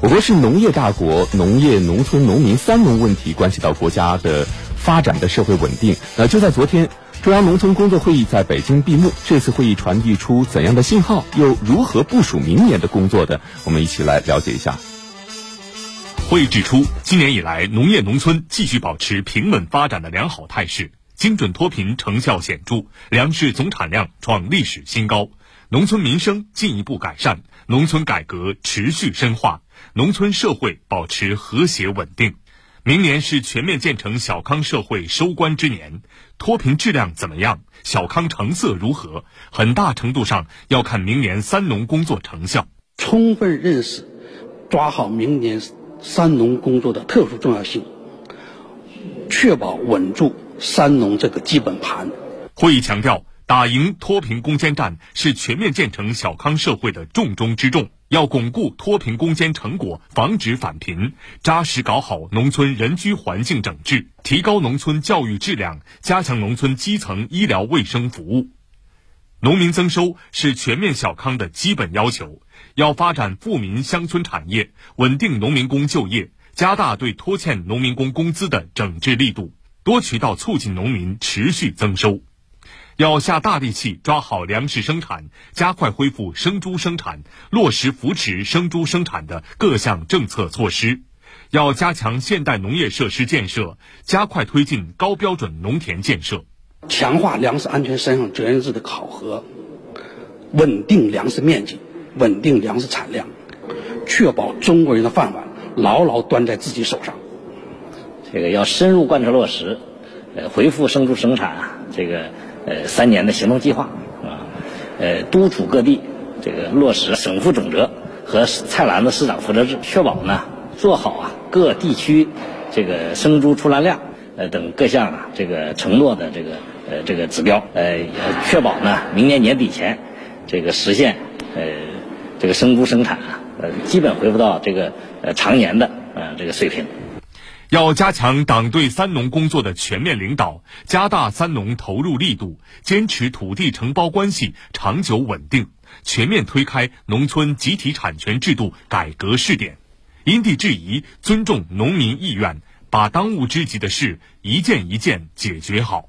我国是农业大国，农业、农村、农民三农问题关系到国家的发展的社会稳定。那就在昨天，中央农村工作会议在北京闭幕。这次会议传递出怎样的信号？又如何部署明年的工作的？我们一起来了解一下。会议指出，今年以来，农业农村继续保持平稳发展的良好态势，精准脱贫成效显著，粮食总产量创历史新高，农村民生进一步改善，农村改革持续深化，农村社会保持和谐稳定。明年是全面建成小康社会收官之年，脱贫质量怎么样，小康成色如何，很大程度上要看明年三农工作成效。充分认识，抓好明年。三农工作的特殊重要性，确保稳住三农这个基本盘。会议强调，打赢脱贫攻坚战是全面建成小康社会的重中之重。要巩固脱贫攻坚成果，防止返贫，扎实搞好农村人居环境整治，提高农村教育质量，加强农村基层医疗卫生服务。农民增收是全面小康的基本要求。要发展富民乡村产业，稳定农民工就业，加大对拖欠农民工工资的整治力度，多渠道促进农民持续增收。要下大力气抓好粮食生产，加快恢复生猪生产，落实扶持生猪生产的各项政策措施。要加强现代农业设施建设，加快推进高标准农田建设，强化粮食安全生产责任制的考核，稳定粮食面积。稳定粮食产量，确保中国人的饭碗牢牢端在自己手上。这个要深入贯彻落实，呃，恢复生猪生产啊这个呃三年的行动计划啊，呃，督促各地这个落实省负总责和菜篮子市场负责制，确保呢做好啊各地区这个生猪出栏量呃等各项啊这个承诺的这个呃这个指标，呃，确保呢明年年底前这个实现呃。这个生猪生产啊，呃，基本恢复到这个呃常年的呃这个水平。要加强党对三农工作的全面领导，加大三农投入力度，坚持土地承包关系长久稳定，全面推开农村集体产权制度改革试点，因地制宜尊重农民意愿，把当务之急的事一件一件解决好。